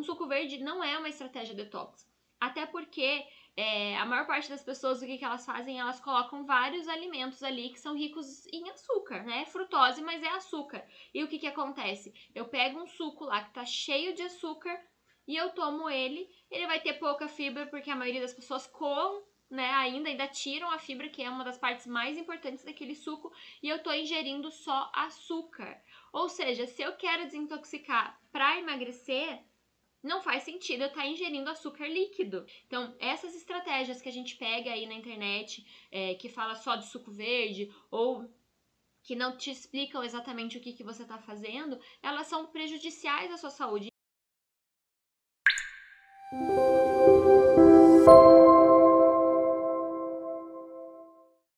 um suco verde não é uma estratégia detox. Até porque é, a maior parte das pessoas, o que, que elas fazem? Elas colocam vários alimentos ali que são ricos em açúcar, né? Frutose, mas é açúcar. E o que, que acontece? Eu pego um suco lá que tá cheio de açúcar e eu tomo ele. Ele vai ter pouca fibra, porque a maioria das pessoas com né, ainda, ainda tiram a fibra, que é uma das partes mais importantes daquele suco, e eu tô ingerindo só açúcar. Ou seja, se eu quero desintoxicar para emagrecer, não faz sentido eu estar tá ingerindo açúcar líquido. Então, essas estratégias que a gente pega aí na internet, é, que fala só de suco verde, ou que não te explicam exatamente o que, que você está fazendo, elas são prejudiciais à sua saúde.